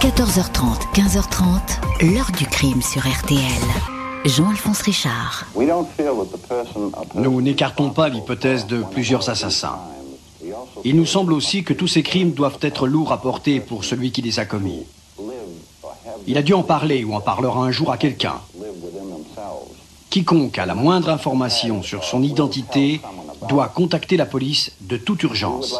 14h30, 15h30, l'heure du crime sur RTL. Jean-Alphonse Richard. Nous n'écartons pas l'hypothèse de plusieurs assassins. Il nous semble aussi que tous ces crimes doivent être lourds à porter pour celui qui les a commis. Il a dû en parler ou en parlera un jour à quelqu'un. Quiconque a la moindre information sur son identité doit contacter la police de toute urgence.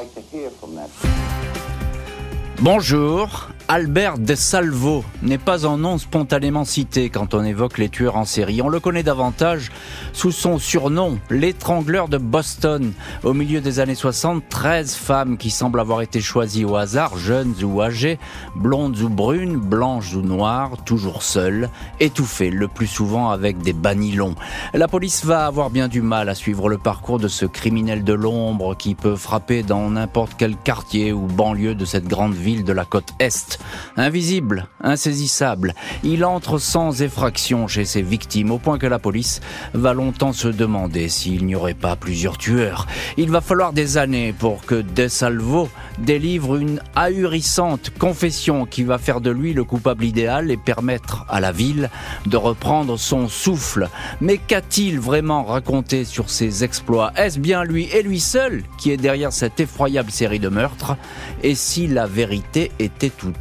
Bonjour, Albert De Salvo n'est pas un nom spontanément cité quand on évoque les tueurs en série. On le connaît davantage sous son surnom, l'étrangleur de Boston. Au milieu des années 60, 13 femmes qui semblent avoir été choisies au hasard, jeunes ou âgées, blondes ou brunes, blanches ou noires, toujours seules, étouffées, le plus souvent avec des banilons. La police va avoir bien du mal à suivre le parcours de ce criminel de l'ombre qui peut frapper dans n'importe quel quartier ou banlieue de cette grande ville de la côte Est. Invisible, insaisissable, il entre sans effraction chez ses victimes au point que la police va longtemps se demander s'il n'y aurait pas plusieurs tueurs. Il va falloir des années pour que De Salvo délivre une ahurissante confession qui va faire de lui le coupable idéal et permettre à la ville de reprendre son souffle. Mais qu'a-t-il vraiment raconté sur ses exploits? Est-ce bien lui et lui seul qui est derrière cette effroyable série de meurtres? Et si la vérité était tout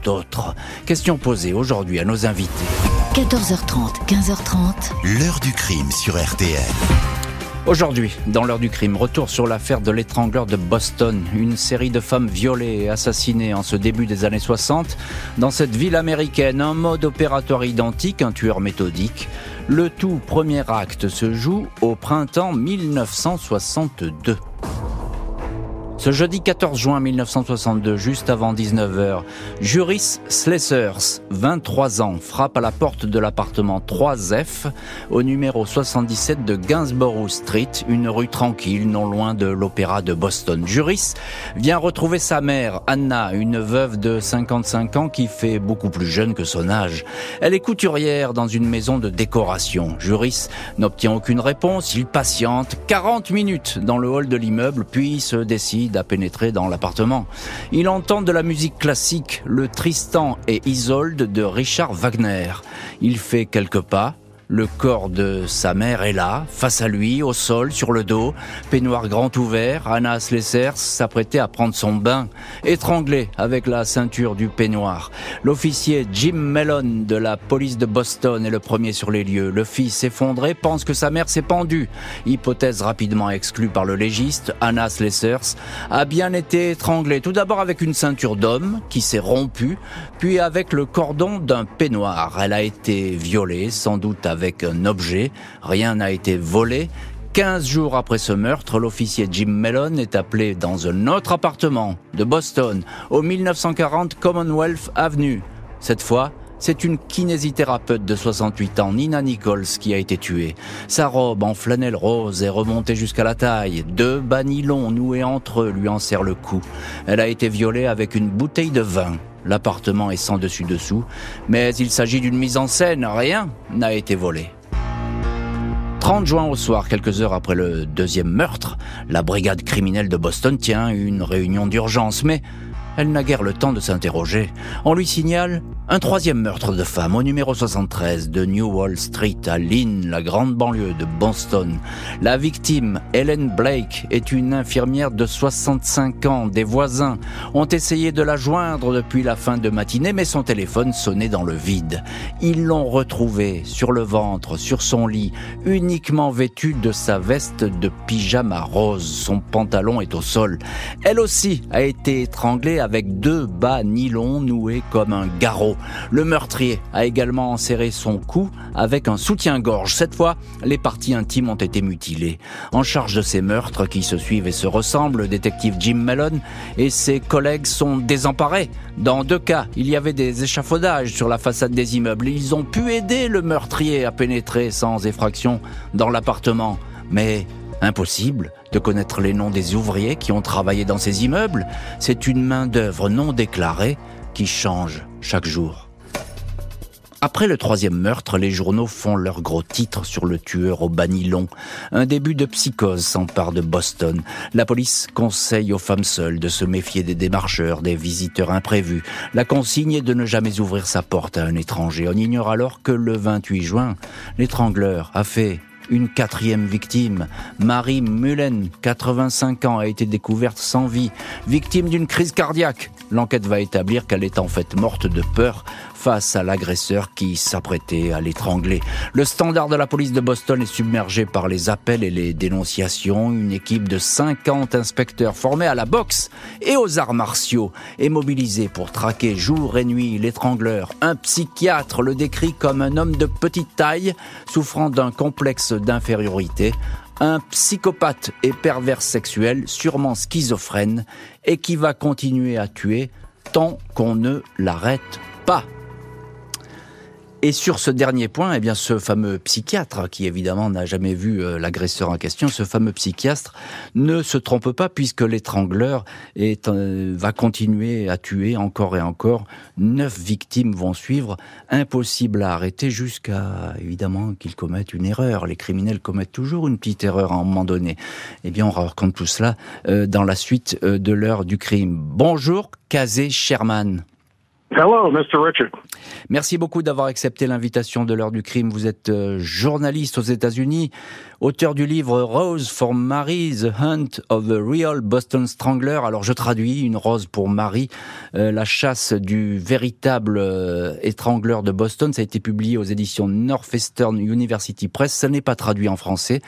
Question posée aujourd'hui à nos invités. 14h30, 15h30. L'heure du crime sur RTL. Aujourd'hui, dans l'heure du crime, retour sur l'affaire de l'étrangleur de Boston, une série de femmes violées et assassinées en ce début des années 60. Dans cette ville américaine, un mode opératoire identique, un tueur méthodique. Le tout premier acte se joue au printemps 1962. Ce jeudi 14 juin 1962, juste avant 19h, Juris Slessers, 23 ans, frappe à la porte de l'appartement 3F au numéro 77 de Gainsborough Street, une rue tranquille non loin de l'opéra de Boston. Juris vient retrouver sa mère, Anna, une veuve de 55 ans qui fait beaucoup plus jeune que son âge. Elle est couturière dans une maison de décoration. Juris n'obtient aucune réponse, il patiente 40 minutes dans le hall de l'immeuble, puis se décide à pénétrer dans l'appartement. Il entend de la musique classique, le Tristan et Isolde de Richard Wagner. Il fait quelques pas, le corps de sa mère est là, face à lui, au sol, sur le dos, peignoir grand ouvert. Anna Slessers s'apprêtait à prendre son bain, étranglée avec la ceinture du peignoir. L'officier Jim Mellon de la police de Boston est le premier sur les lieux. Le fils effondré pense que sa mère s'est pendue. Hypothèse rapidement exclue par le légiste, Anna Slessers a bien été étranglée. Tout d'abord avec une ceinture d'homme qui s'est rompue, puis avec le cordon d'un peignoir. Elle a été violée, sans doute avec avec un objet. Rien n'a été volé. 15 jours après ce meurtre, l'officier Jim Mellon est appelé dans un autre appartement de Boston, au 1940 Commonwealth Avenue. Cette fois, c'est une kinésithérapeute de 68 ans, Nina Nichols, qui a été tuée. Sa robe en flanelle rose est remontée jusqu'à la taille. Deux banilons noués entre eux lui en serrent le cou. Elle a été violée avec une bouteille de vin. L'appartement est sans dessus-dessous, mais il s'agit d'une mise en scène, rien n'a été volé. 30 juin au soir, quelques heures après le deuxième meurtre, la brigade criminelle de Boston tient une réunion d'urgence, mais elle n'a guère le temps de s'interroger. On lui signale un troisième meurtre de femme au numéro 73 de New Wall Street à Lynn, la grande banlieue de Boston. La victime, Helen Blake, est une infirmière de 65 ans. Des voisins ont essayé de la joindre depuis la fin de matinée, mais son téléphone sonnait dans le vide. Ils l'ont retrouvée sur le ventre, sur son lit, uniquement vêtue de sa veste de pyjama rose. Son pantalon est au sol. Elle aussi a été étranglée deux bas nylon noués comme un garrot. Le meurtrier a également enserré son cou avec un soutien-gorge. Cette fois, les parties intimes ont été mutilées. En charge de ces meurtres qui se suivent et se ressemblent, le détective Jim Mellon et ses collègues sont désemparés. Dans deux cas, il y avait des échafaudages sur la façade des immeubles. Ils ont pu aider le meurtrier à pénétrer sans effraction dans l'appartement. Mais Impossible de connaître les noms des ouvriers qui ont travaillé dans ces immeubles. C'est une main-d'œuvre non déclarée qui change chaque jour. Après le troisième meurtre, les journaux font leur gros titre sur le tueur au banilon. Un début de psychose s'empare de Boston. La police conseille aux femmes seules de se méfier des démarcheurs, des visiteurs imprévus. La consigne est de ne jamais ouvrir sa porte à un étranger. On ignore alors que le 28 juin, l'étrangleur a fait une quatrième victime. Marie Mullen, 85 ans, a été découverte sans vie, victime d'une crise cardiaque. L'enquête va établir qu'elle est en fait morte de peur face à l'agresseur qui s'apprêtait à l'étrangler. Le standard de la police de Boston est submergé par les appels et les dénonciations. Une équipe de 50 inspecteurs formés à la boxe et aux arts martiaux est mobilisée pour traquer jour et nuit l'étrangleur. Un psychiatre le décrit comme un homme de petite taille, souffrant d'un complexe d'infériorité un psychopathe et pervers sexuel, sûrement schizophrène, et qui va continuer à tuer tant qu'on ne l'arrête pas. Et sur ce dernier point, eh bien, ce fameux psychiatre, qui évidemment n'a jamais vu euh, l'agresseur en question, ce fameux psychiatre ne se trompe pas puisque l'étrangleur euh, va continuer à tuer encore et encore. Neuf victimes vont suivre. Impossible à arrêter jusqu'à, évidemment, qu'il commette une erreur. Les criminels commettent toujours une petite erreur à un moment donné. Eh bien, on raconte tout cela euh, dans la suite de l'heure du crime. Bonjour, Kazé Sherman. Hello, Mr. Richard. Merci beaucoup d'avoir accepté l'invitation de l'heure du crime. Vous êtes euh, journaliste aux États-Unis, auteur du livre Rose for Mary, The Hunt of the Real Boston Strangler. Alors je traduis une rose pour Marie, euh, la chasse du véritable euh, étrangleur de Boston. Ça a été publié aux éditions Northwestern University Press. Ça n'est pas traduit en français.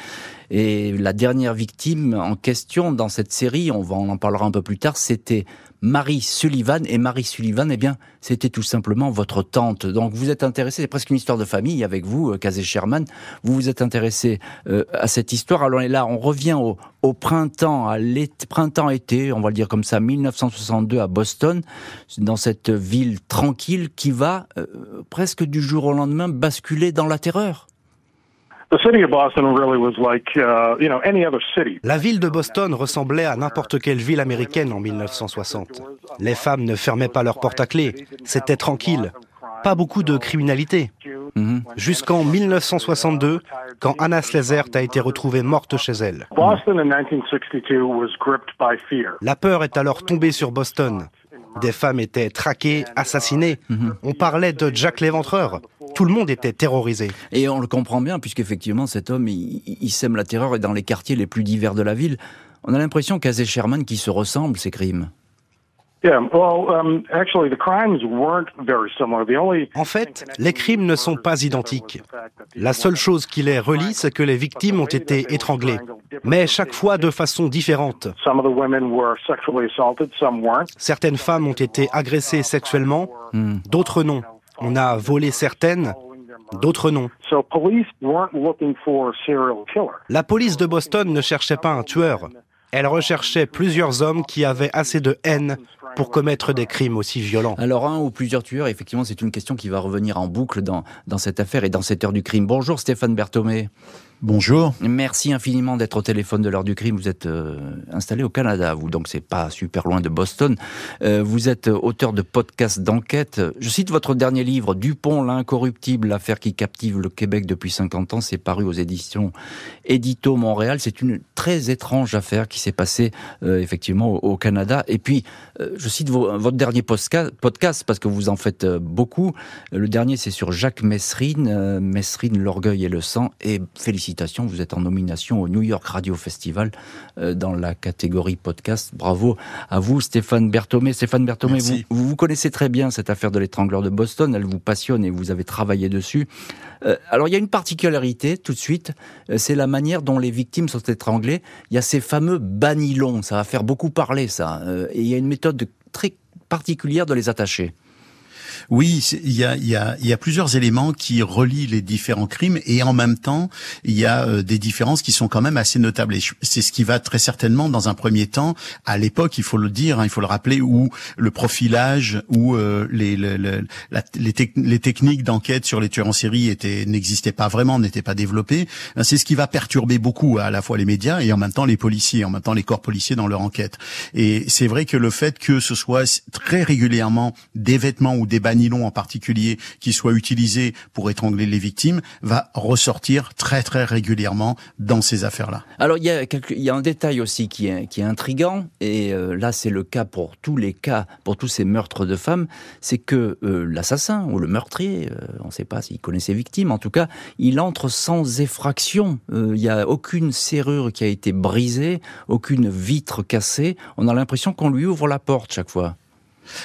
Et la dernière victime en question dans cette série, on va en parlera un peu plus tard, c'était Marie Sullivan. Et Marie Sullivan, eh bien, c'était tout simplement votre tante. Donc vous êtes intéressé, c'est presque une histoire de famille avec vous, Kazé euh, Sherman. Vous vous êtes intéressé euh, à cette histoire. Alors là, on revient au, printemps, à l'été, printemps-été, on va le dire comme ça, 1962 à Boston, dans cette ville tranquille qui va euh, presque du jour au lendemain basculer dans la terreur. La ville de Boston ressemblait à n'importe quelle ville américaine en 1960. Les femmes ne fermaient pas leurs portes à clé, c'était tranquille, pas beaucoup de criminalité. Mhm. Jusqu'en 1962, quand Anna Slezert a été retrouvée morte chez elle. La peur est alors tombée sur Boston. Des femmes étaient traquées, assassinées. Mhm. On parlait de Jack l'éventreur. Tout le monde était terrorisé. Et on le comprend bien, puisqu'effectivement, cet homme, il, sème la terreur et dans les quartiers les plus divers de la ville. On a l'impression qu'Azé Sherman qui se ressemble, ces crimes. En fait, les crimes ne sont pas identiques. La seule chose qui les relie, c'est que les victimes ont été étranglées, mais chaque fois de façon différente. Certaines femmes ont été agressées sexuellement, hmm. d'autres non. On a volé certaines, d'autres non. La police de Boston ne cherchait pas un tueur. Elle recherchait plusieurs hommes qui avaient assez de haine pour commettre des crimes aussi violents. Alors un ou plusieurs tueurs, effectivement, c'est une question qui va revenir en boucle dans, dans cette affaire et dans cette heure du crime. Bonjour Stéphane Berthomé. Bonjour. Merci infiniment d'être au téléphone de l'heure du crime. Vous êtes euh, installé au Canada, vous, donc c'est pas super loin de Boston. Euh, vous êtes auteur de podcasts d'enquête. Je cite votre dernier livre, Dupont, l'incorruptible, l'affaire qui captive le Québec depuis 50 ans. C'est paru aux éditions Édito Montréal. C'est une très étrange affaire qui s'est passée euh, effectivement au, Canada. Et puis, je cite votre dernier podcast parce que vous en faites beaucoup. Le dernier, c'est sur Jacques Messrine, Messrine, l'orgueil et le sang. Et félicitations vous êtes en nomination au New York Radio Festival euh, dans la catégorie podcast. Bravo à vous, Stéphane Berthomé. Stéphane Berthomé, vous, vous, connaissez très bien cette affaire de l'étrangleur de Boston. Elle vous passionne et vous avez travaillé dessus. Euh, alors, il y a une particularité tout de suite, euh, c'est la manière dont les victimes sont étranglées. Il y a ces fameux banilons. Ça va faire beaucoup parler, ça. et il y a une méthode très particulière de les attacher. Oui, il y a, y, a, y a plusieurs éléments qui relient les différents crimes et en même temps, il y a euh, des différences qui sont quand même assez notables. C'est ce qui va très certainement, dans un premier temps, à l'époque, il faut le dire, hein, il faut le rappeler, où le profilage, où euh, les, les, les, techniques d'enquête sur les tueurs en série n'existaient pas vraiment, n'étaient pas développées. Ben, c'est ce qui va perturber beaucoup à la fois les médias et en même temps les policiers, en même temps les corps policiers dans leur enquête. Et c'est vrai que le fait que ce soit très régulièrement des vêtements ou des banylon en particulier qui soit utilisé pour étrangler les victimes va ressortir très très régulièrement dans ces affaires-là. Alors il y a, il y a un détail aussi qui est, qui est intrigant et euh, là c'est le cas pour tous les cas, pour tous ces meurtres de femmes, c'est que euh, l'assassin ou le meurtrier, euh, on ne sait pas s'il connaît ses victimes, en tout cas il entre sans effraction. Il n'y a aucune serrure qui a été brisée, aucune vitre cassée. On a l'impression qu'on lui ouvre la porte chaque fois.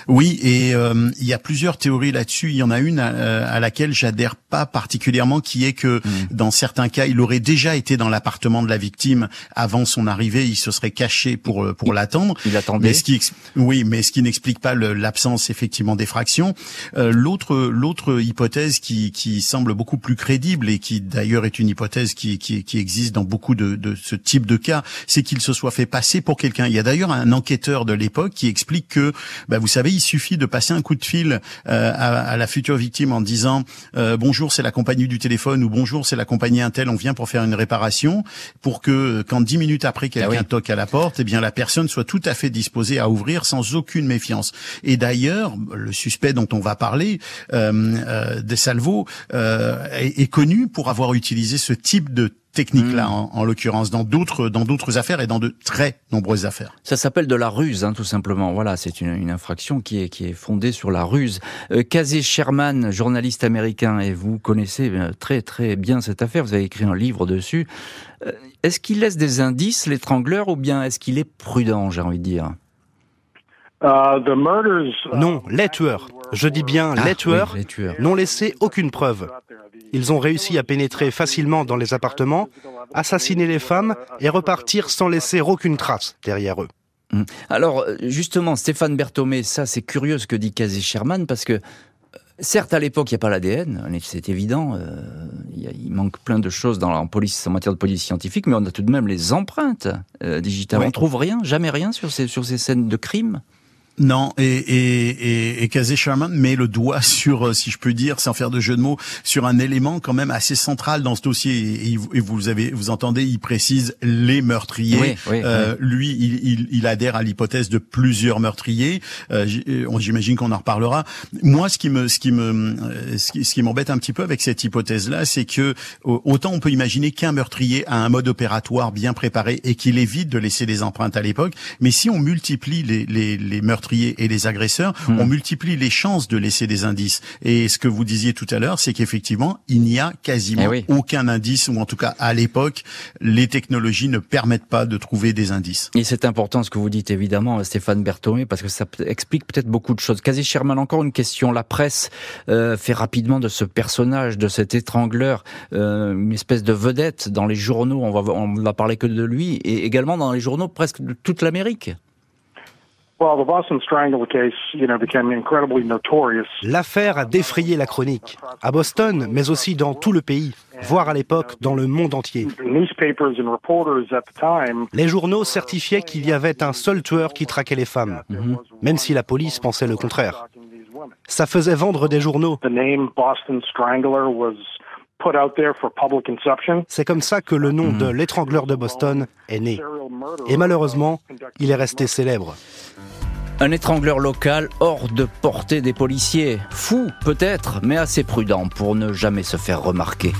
Oui, et euh, il y a plusieurs théories là-dessus. Il y en a une euh, à, laquelle j'adhère pas particulièrement, qui est que mm. dans certains cas, il aurait déjà été dans l'appartement de la victime avant son arrivée. Il se serait caché pour euh, pour l'attendre. Il attendait. Mais ce qui, oui, mais ce qui n'explique pas l'absence effectivement d'effraction. l'autre l'autre hypothèse qui qui semble beaucoup plus crédible et qui d'ailleurs est une hypothèse qui qui, qui existe dans beaucoup de, de ce type de cas, c'est qu'il se soit fait passer pour quelqu'un. Il y a d'ailleurs un enquêteur de l'époque qui explique que bah, vous savez, il suffit de passer un coup de fil euh, à, la future victime en disant euh, bonjour, c'est la compagnie du téléphone ou bonjour, c'est la compagnie Intel, on vient pour faire une réparation, pour que quand dix minutes après quelqu'un ah toque à la porte, eh bien la personne soit tout à fait disposée à ouvrir sans aucune méfiance. Et d'ailleurs, le suspect dont on va parler, euh, euh De Salvo, est, est connu pour avoir utilisé ce type de technique-là, hmm. en, l'occurrence, dans d'autres dans d'autres affaires et dans de très nombreuses affaires. Ça s'appelle de la ruse, hein, tout simplement. Voilà, c'est une, une, infraction qui est qui est fondée sur la ruse. Euh, Casey Sherman, journaliste américain, et vous connaissez euh, très très bien cette affaire. Vous avez écrit un livre dessus. Euh, est-ce qu'il laisse des indices, l'étrangleur, ou bien est-ce qu'il est prudent, j'ai envie de dire? Uh, Non, les tueurs. Je dis bien ah, les tueurs n'ont laissé aucune preuve. Ils ont réussi à pénétrer facilement dans les appartements, assassiner les femmes et repartir sans laisser aucune trace derrière eux. Hum. Alors, justement, Stéphane Berthomé, ça c'est curieux ce que dit Casey Sherman, parce que euh, Certes, à l'époque, il n'y a pas l'ADN, c'est évident. Euh, il manque plein de choses dans, en, police, en matière de police scientifique, mais on a tout de même les empreintes euh, digitales. On trouve rien, jamais rien sur ces, sur ces scènes de crime non, et, et, et, et Kazé Sherman met le doigt sur, euh, si je peux dire, sans faire de jeu de mots, sur un élément quand même assez central dans ce dossier. Et, vous avez, vous entendez, il précise les meurtriers. euh, Lui, il, il, il, adhère à l'hypothèse de plusieurs meurtriers. Euh, euh J'imagine qu'on en reparlera. Moi, ce qui me, ce qui me, ce qui, ce qui m'embête un petit peu avec cette hypothèse-là, c'est que autant on peut imaginer qu'un meurtrier a un mode opératoire bien préparé et qu'il évite de laisser des empreintes à l'époque, mais si on multiplie les, les, les meurtriers et les agresseurs, hmm. on multiplie les chances de laisser des indices. Et ce que vous disiez tout à l'heure, c'est qu'effectivement, il n'y a quasiment eh aucun indice, ou en tout cas à l'époque, les technologies ne permettent pas de trouver des indices. Et c'est important ce que vous dites évidemment, Stéphane Berthomé, parce que ça explique peut-être beaucoup de choses. Quasi Sherman, encore une question. La presse euh, fait rapidement de ce personnage, de cet étrangleur, euh, une espèce de vedette dans les journaux. On va, on va parler que de lui, et également dans les journaux presque de toute l'Amérique. L'affaire a défrayé la chronique, à Boston, mais aussi dans tout le pays, voire à l'époque dans le monde entier. Les journaux certifiaient qu'il y avait un seul tueur qui traquait les femmes, mhm. même si la police pensait le contraire. Ça faisait vendre des journaux. C'est comme ça que le nom de mhm. l'étrangleur de Boston est né. Et malheureusement, il est resté célèbre. Un étrangleur local hors de portée des policiers. Fou peut-être, mais assez prudent pour ne jamais se faire remarquer.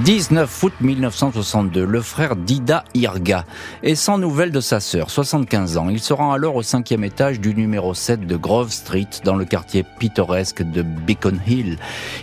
19 août 1962, le frère d'Ida Irga est sans nouvelles de sa sœur, 75 ans. Il se rend alors au cinquième étage du numéro 7 de Grove Street, dans le quartier pittoresque de Beacon Hill.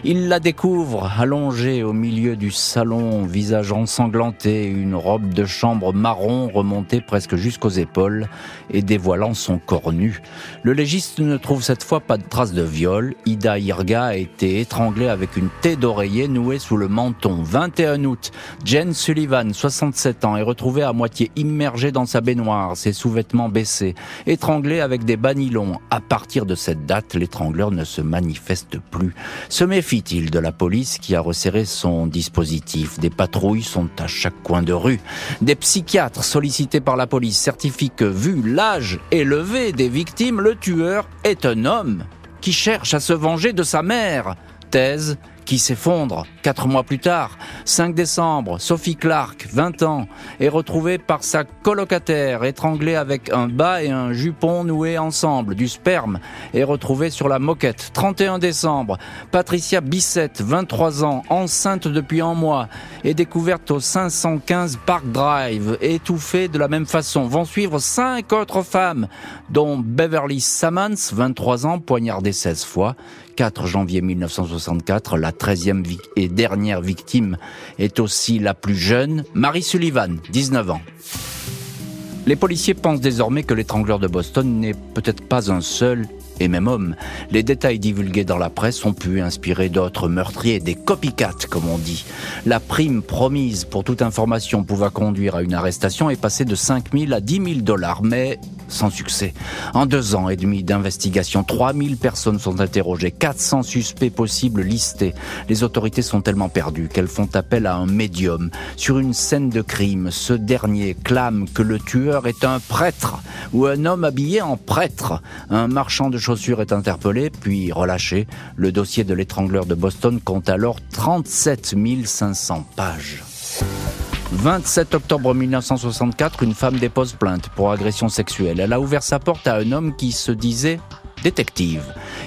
Il la découvre allongée au milieu du salon, visage ensanglanté, une robe de chambre marron remontée presque jusqu'aux épaules et dévoilant son corps nu. Le légiste ne trouve cette fois pas de traces de viol. Ida Irga a été étranglée avec une tête d'oreiller nouée sous le menton. 21 août, Jen Sullivan, 67 ans, est retrouvée à moitié immergée dans sa baignoire, ses sous-vêtements baissés, étranglée avec des banylons. À partir de cette date, l'étrangleur ne se manifeste plus. Se méfie-t-il de la police qui a resserré son dispositif? Des patrouilles sont à chaque coin de rue. Des psychiatres sollicités par la police certifient que, vu l'âge élevé des victimes, le tueur est un homme qui cherche à se venger de sa mère. Thèse qui s'effondre Quatre mois plus tard, 5 décembre, Sophie Clark, 20 ans, est retrouvée par sa colocataire, étranglée avec un bas et un jupon noués ensemble. Du sperme est retrouvé sur la moquette. 31 décembre, Patricia Bissette, 23 ans, enceinte depuis un mois, est découverte au 515 Park Drive, étouffée de la même façon. Vont suivre cinq autres femmes, dont Beverly Sammons, 23 ans, poignardée 16 fois. 4 janvier 1964, la 13e et dernière victime est aussi la plus jeune, Marie Sullivan, 19 ans. Les policiers pensent désormais que l'étrangleur de Boston n'est peut-être pas un seul et même homme. Les détails divulgués dans la presse ont pu inspirer d'autres meurtriers, des copycats comme on dit. La prime promise pour toute information pouvant conduire à une arrestation est passée de 5 000 à 10 000 dollars, mais sans succès. En deux ans et demi d'investigation, 3 000 personnes sont interrogées, 400 suspects possibles listés. Les autorités sont tellement perdues qu'elles font appel à un médium. Sur une scène de crime, ce dernier clame que le tueur est un prêtre ou un homme habillé en prêtre. Un marchand de chaussures est interpellé, puis relâché. Le dossier de l'étrangleur de Boston compte alors 37 500 pages. 27 octobre 1964, une femme dépose plainte pour agression sexuelle. Elle a ouvert sa porte à un homme qui se disait détective.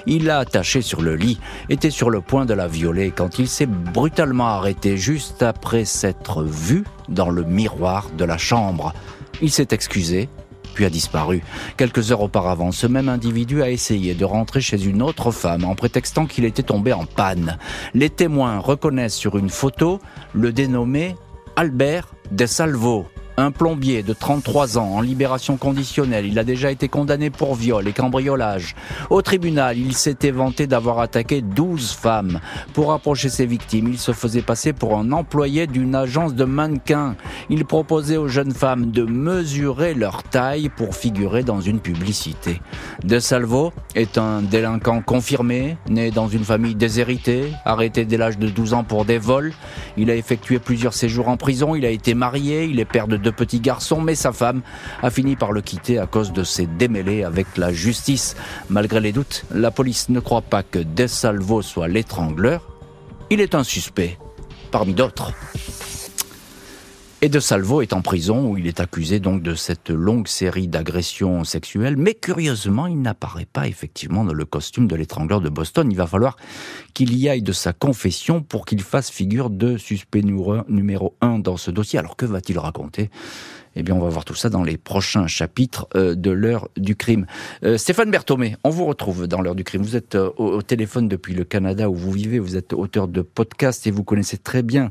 Il l'a attachée sur le lit, était sur le point de la violer quand il s'est brutalement arrêté juste après s'être vu dans le miroir de la chambre. Il s'est excusé, puis a disparu. Quelques heures auparavant, ce même individu a essayé de rentrer chez une autre femme en prétextant qu'il était tombé en panne. Les témoins reconnaissent sur une photo le dénommé Albert De Salvo, un plombier de 33 ans en libération conditionnelle, il a déjà été condamné pour viol et cambriolage. Au tribunal, il s'était vanté d'avoir attaqué 12 femmes. Pour approcher ses victimes, il se faisait passer pour un employé d'une agence de mannequins. Il proposait aux jeunes femmes de mesurer leur taille pour figurer dans une publicité. De Salvo est un délinquant confirmé, né dans une famille déshéritée, arrêté dès l'âge de 12 ans pour des vols. Il a effectué plusieurs séjours en prison, il a été marié, il est père de deux petits garçons, mais sa femme a fini par le quitter à cause de ses démêlés avec la justice. Malgré les doutes, la police ne croit pas que Desalvo soit l'étrangleur. Il est un suspect, parmi d'autres. Et De Salvo est en prison où il est accusé donc de cette longue série d'agressions sexuelles, mais curieusement, il n'apparaît pas effectivement dans le costume de l'étrangleur de Boston. Il va falloir qu'il y aille de sa confession pour qu'il fasse figure de suspect numéro un dans ce dossier. Alors que va-t-il raconter eh bien, on va voir tout ça dans les prochains chapitres euh, de l'heure du crime. Euh, Stéphane Berthomé, on vous retrouve dans l'heure du crime. Vous êtes euh, au, téléphone depuis le Canada où vous vivez. Vous êtes auteur de podcast et vous connaissez très bien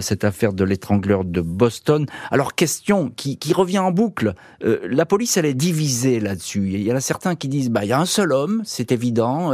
cette affaire de l'étrangleur de Boston. Alors, question qui, qui revient en boucle. la police, elle est divisée là-dessus. Il y en a certains qui disent, bah, il y a un seul homme, c'est évident.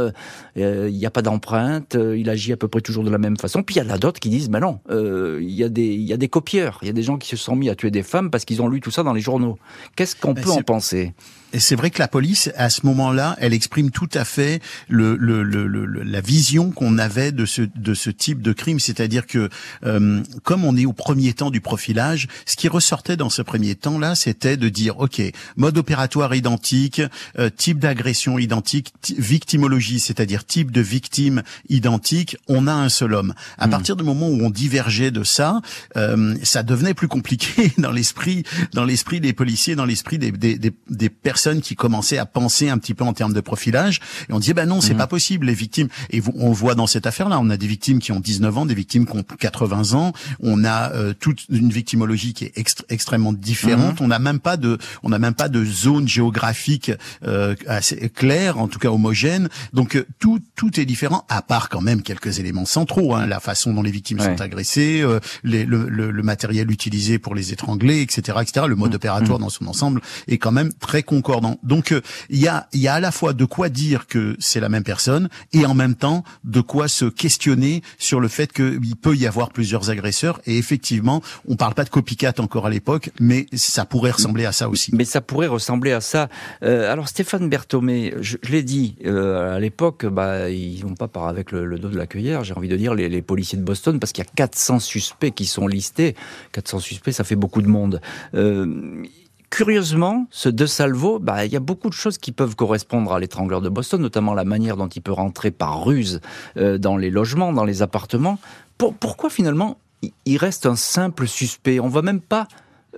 il n'y a pas d'empreinte. il agit à peu près toujours de la même façon. Puis il y en a d'autres qui disent, bah non, il y a des, il y a des copieurs. Il y a des gens qui se sont mis à tuer des femmes parce qu'ils ont lu tout ça dans les journaux. Qu'est-ce qu'on ben, peut en penser? Et c'est vrai que la police, à ce moment-là, elle exprime tout à fait le, le, le, la vision qu'on avait de ce, de ce type de crime. C'est-à-dire que, euh, comme on est au premier temps du profilage, ce qui ressortait dans ce premier temps-là, c'était de dire, OK, mode opératoire identique, euh, type d'agression identique, victimologie, c'est-à-dire type de victime identique, on a un seul homme. À hmm. partir du moment où on divergeait de ça, euh, ça devenait plus compliqué dans l'esprit, dans l'esprit des policiers, dans l'esprit des, des, des, des personnes qui commençaient à penser un petit peu en termes de profilage. Et on disait, ben non, c'est mhm. pas possible, les victimes. Et on voit dans cette affaire-là. On a des victimes qui ont 19 ans, des victimes qui ont 80 ans. On a euh, toute une victimologie qui est extrêmement différente. Mhm. On n'a même pas de, on n'a même pas de zone géographique euh, assez claire, en tout cas homogène. Donc euh, tout, tout est différent, à part quand même quelques éléments centraux. Hein, la façon dont les victimes sont agressées, euh, les, le, le, le, matériel utilisé pour les étrangler, etc., etc. Le mode mhm. opératoire dans son ensemble est quand même très concordant donc euh, il y a il y a à la fois de quoi dire que c'est la même personne et en même temps de quoi se questionner sur le fait qu'il peut y avoir plusieurs agresseurs et effectivement on parle pas de copycat encore à l'époque mais ça pourrait ressembler à ça aussi. Mais ça pourrait ressembler à ça. Euh, alors Stéphane Berthomé, je, l'ai dit euh, à l'époque, bah ils vont pas par avec le, dos de la cueillère. J'ai envie de dire les, les policiers de Boston parce qu'il y a 400 suspects qui sont listés. 400 suspects, ça fait beaucoup de monde. Euh, curieusement, ce De Salvo, bah, il y a beaucoup de choses qui peuvent correspondre à l'étrangleur de Boston, notamment la manière dont il peut rentrer par ruse euh, dans les logements, dans les appartements. pourquoi finalement il reste un simple suspect? On va même pas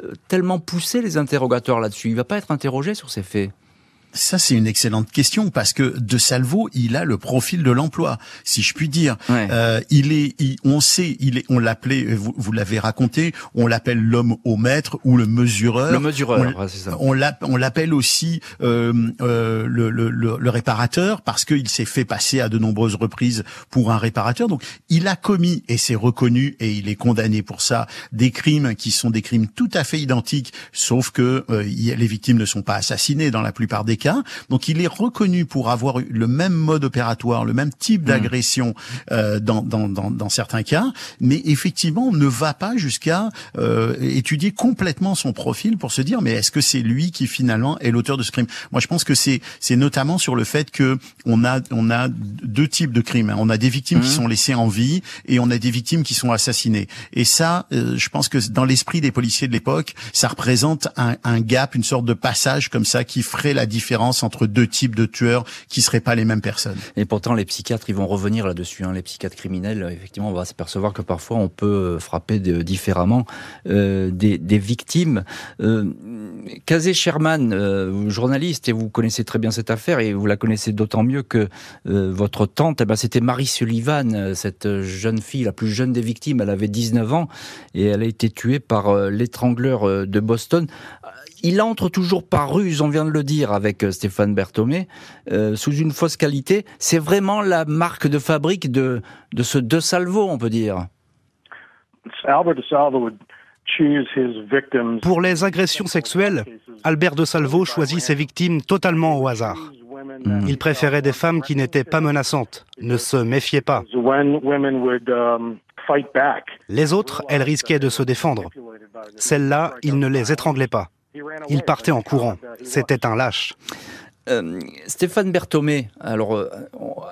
euh, tellement pousser les interrogatoires là-dessus. Il va pas être interrogé sur ces faits. Ça, c'est une excellente question parce que De Salvo, il a le profil de l'emploi, si je puis dire. Euh, il est, on sait, il est, on l'appelait, vous, vous l'avez raconté, on l'appelle l'homme au maître ou le mesureur. Le mesureur, c'est ça. On l'appelle aussi euh, euh, le, le, le, réparateur parce qu'il s'est fait passer à de nombreuses reprises pour un réparateur. Donc, il a commis et c'est reconnu et il est condamné pour ça des crimes qui sont des crimes tout à fait identiques, sauf que euh, les victimes ne sont pas assassinées dans la plupart des cas donc il est reconnu pour avoir le même mode opératoire, le même type mmh. d'agression euh, dans, dans, dans, dans, certains cas, mais effectivement ne va pas jusqu'à euh, étudier complètement son profil pour se dire mais est-ce que c'est lui qui finalement est l'auteur de ce crime? Moi je pense que c'est c'est notamment sur le fait que on a on a deux types de crimes. On a des victimes qui mmh. sont laissées en vie et on a des victimes qui sont assassinées. Et ça, euh, je pense que dans l'esprit des policiers de l'époque, ça représente un, un gap, une sorte de passage comme ça qui ferait la différence entre deux types de tueurs qui seraient pas les mêmes personnes. Et pourtant, les psychiatres, ils vont revenir là-dessus. Hein. Les psychiatres criminels, effectivement, on va s'apercevoir que parfois on peut euh, frapper différemment euh, des, victimes. Euh, Kazé Sherman, euh, journaliste, et vous connaissez très bien cette affaire, et vous la connaissez d'autant mieux que euh, votre tante, eh ben, c'était Marie Sullivan, cette jeune fille, la plus jeune des victimes. Elle avait 19 ans, et elle a été tuée par l'étrangleur de Boston il entre toujours par ruse, on vient de le dire avec euh, Stéphane Berthomé, euh, sous une fausse qualité. C'est vraiment la marque de fabrique de, de ce De Salvo, on peut dire. Pour les agressions sexuelles, Albert de Salvo choisit ses victimes totalement au hasard. Hmm. Il préférait des femmes qui n'étaient pas menaçantes, ne se méfiaient pas. Um, les autres, elles risquaient de se défendre. Celles-là, il ne les étranglait pas. Il partait en courant. C'était un lâche. Euh, Stéphane Berthomé, alors euh,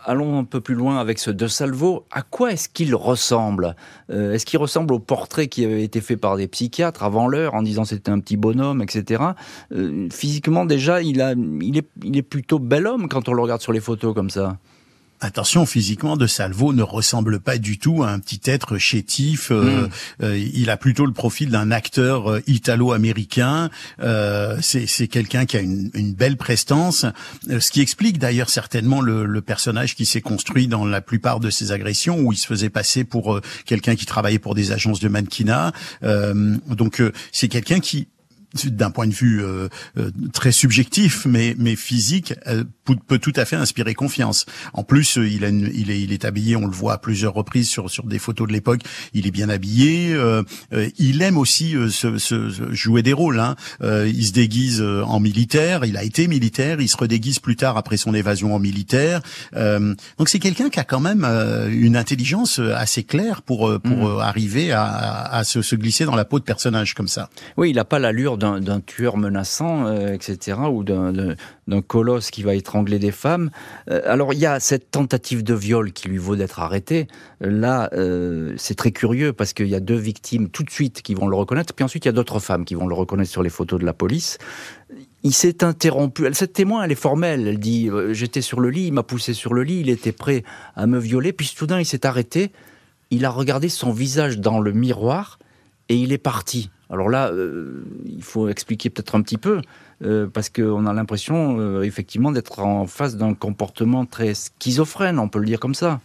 allons un peu plus loin avec ce De Salvo. À quoi est-ce qu'il ressemble? Euh, Est-ce qu'il ressemble au portrait qui avait été fait par des psychiatres avant l'heure en disant c'était un petit bonhomme, etc. physiquement déjà, il, est plutôt bel homme quand on le regarde sur les photos comme ça. Attention, physiquement, De Salvo ne ressemble pas du tout à un petit être chétif. Euh, hmm. euh, il a plutôt le profil d'un acteur euh, italo-américain. c'est quelqu'un qui a une, belle prestance, ce qui explique d'ailleurs certainement le, le, personnage qui s'est construit dans la plupart de ses agressions, où il se faisait passer pour quelqu'un qui travaillait pour des agences de mannequinat. donc c'est quelqu'un qui d'un point de vue euh, euh, très subjectif, mais mais physique, euh, peut, tout à fait inspirer confiance. En plus, il, a il, est, il est habillé, on le voit à plusieurs reprises sur sur des photos de l'époque. Il est bien habillé. il aime aussi se, se, jouer des rôles. Hein. il se déguise en militaire. Il a été militaire. Il se redéguise plus tard après son évasion en militaire. donc c'est quelqu'un qui a quand même une intelligence assez claire pour pour mmh. arriver à, à, se, se, glisser dans la peau de personnages comme ça. Oui, il n'a pas l'allure d'un tueur menaçant, euh, etc., ou d'un colosse qui va étrangler des femmes. Euh, alors il y a cette tentative de viol qui lui vaut d'être arrêté. Là, euh, c'est très curieux parce qu'il y a deux victimes tout de suite qui vont le reconnaître, puis ensuite il y a d'autres femmes qui vont le reconnaître sur les photos de la police. Il s'est interrompu. Cette témoin, elle est formelle. Elle dit J'étais sur le lit, il m'a poussé sur le lit, il était prêt à me violer. Puis soudain, il s'est arrêté. Il a regardé son visage dans le miroir et il est parti. Alors là, euh, il faut expliquer peut-être un petit peu, euh, parce qu'on a l'impression, euh, effectivement, d'être en face d'un comportement très schizophrène, on peut le dire comme ça.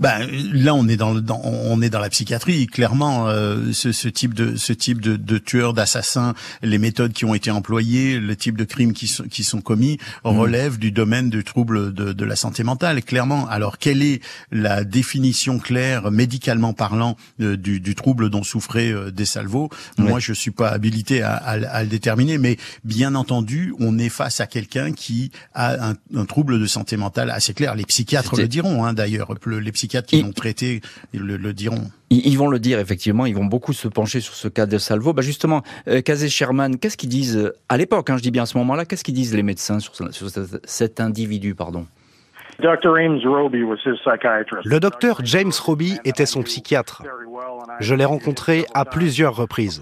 Ben là, on est dans, dans on est dans la psychiatrie. Clairement, euh, ce, ce, type de ce type de, de tueurs, d'assassins, les méthodes qui ont été employées, le type de crimes qui sont qui sont commis mmh. relèvent du domaine du trouble de, de la santé mentale. Clairement. Alors, quelle est la définition claire, médicalement parlant, euh, du, du, trouble dont souffrait euh, Desalvo Moi, je suis pas habilité à, à, à, le déterminer, mais bien entendu, on est face à quelqu'un qui a un, un, trouble de santé mentale assez clair. Les psychiatres le diront, hein, d'ailleurs. Les psychiatres qui l'ont traité ils le, diront. Ils, vont le dire, effectivement. Ils vont beaucoup se pencher sur ce cas de Salvo. Bah justement, euh, Kazé Sherman, qu'est-ce qu'ils disent, euh, à l'époque, hein, je dis bien à ce moment-là, qu'est-ce qu'ils disent les médecins sur, cet individu pardon? Le docteur James Roby était son psychiatre. Je l'ai rencontré à plusieurs reprises.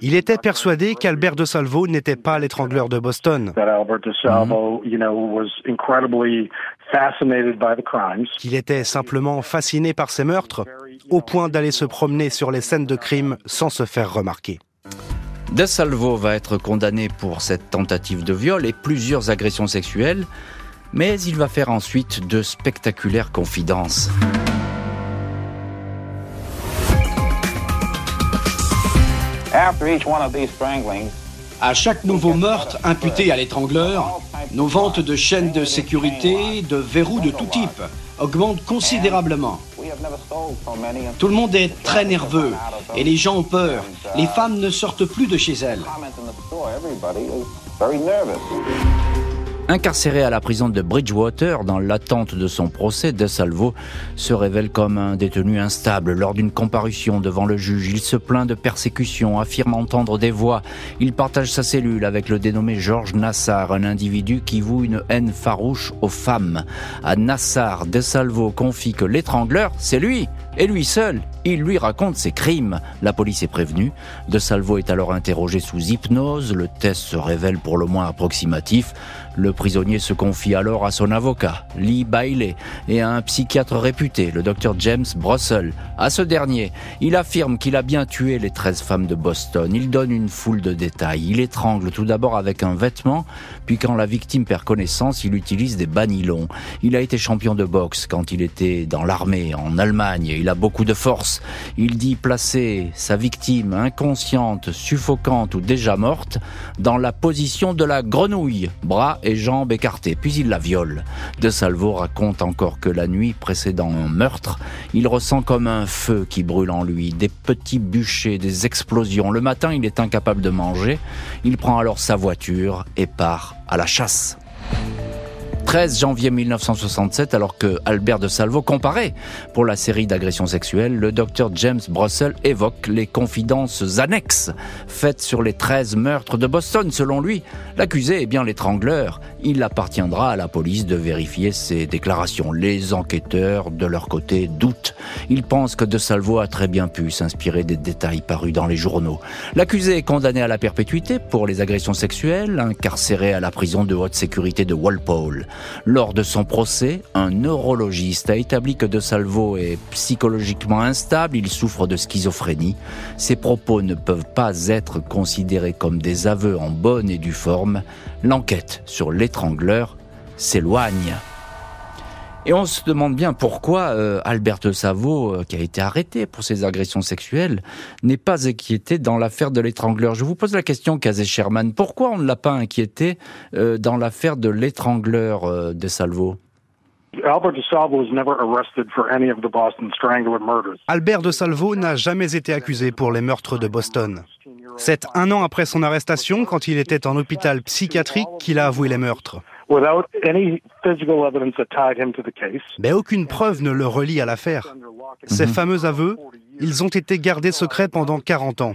Il était persuadé qu'Albert de Salvo n'était pas l'étrangleur de Boston. Qu'il était simplement fasciné par ces meurtres, au point d'aller se promener sur les scènes de crime sans se faire remarquer. De Salvo va être condamné pour cette tentative de viol et plusieurs agressions sexuelles, mais il va faire ensuite de spectaculaires confidences. À chaque nouveau meurtre imputé à l'étrangleur, nos ventes de chaînes de sécurité, de verrous de tout type, augmentent considérablement. Tout le monde est très nerveux et les gens ont peur. Les femmes ne sortent plus de chez elles. Incarcéré à la prison de Bridgewater dans l'attente de son procès, De Salvo se révèle comme un détenu instable. Lors d'une comparution devant le juge, il se plaint de persécution, affirme entendre des voix. Il partage sa cellule avec le dénommé Georges Nassar, un individu qui voue une haine farouche aux femmes. À Nassar, De Salvo confie que l'étrangleur, c'est lui, et lui seul. Il lui raconte ses crimes. La police est prévenue. De Salvo est alors interrogé sous hypnose. Le test se révèle pour le moins approximatif. Le prisonnier se confie alors à son avocat, Lee Bailey, et à un psychiatre réputé, le docteur James Brussel. À ce dernier, il affirme qu'il a bien tué les 13 femmes de Boston. Il donne une foule de détails. Il étrangle tout d'abord avec un vêtement, puis quand la victime perd connaissance, il utilise des banylons. Il a été champion de boxe quand il était dans l'armée en Allemagne. Il a beaucoup de force. Il dit placer sa victime inconsciente, suffocante ou déjà morte dans la position de la grenouille, bras et jambes écartées, puis il la viole. De Salvo raconte encore que la nuit précédant un meurtre, il ressent comme un feu qui brûle en lui, des petits bûchers, des explosions. Le matin, il est incapable de manger. Il prend alors sa voiture et part à la chasse. 13 janvier 1967, alors que Albert de Salvo comparait pour la série d'agressions sexuelles, le docteur James Brussel évoque les confidences annexes faites sur les 13 meurtres de Boston. Selon lui, l'accusé est bien l'étrangleur. Il appartiendra à la police de vérifier ses déclarations. Les enquêteurs, de leur côté, doutent. Ils pensent que de Salvo a très bien pu s'inspirer des détails parus dans les journaux. L'accusé est condamné à la perpétuité pour les agressions sexuelles, incarcéré à la prison de haute sécurité de Walpole. Lors de son procès, un neurologiste a établi que De Salvo est psychologiquement instable, il souffre de schizophrénie. Ses propos ne peuvent pas être considérés comme des aveux en bonne et due forme. L'enquête sur l'étrangleur s'éloigne. Et on se demande bien pourquoi euh, Albert Savo, euh, qui a été arrêté pour ses agressions sexuelles, n'est pas inquiété dans l'affaire de l'étrangleur. Je vous pose la question, Kazé Sherman, pourquoi on ne l'a pas inquiété euh, dans l'affaire de l'étrangleur de Salvo Albert de Salvo n'a jamais été accusé pour les meurtres de Boston. C'est un an après son arrestation, quand il était en hôpital psychiatrique, qu'il a avoué les meurtres. Mais aucune preuve ne le relie à l'affaire. Ces mhm. fameux aveux, ils ont été gardés secrets pendant 40 ans.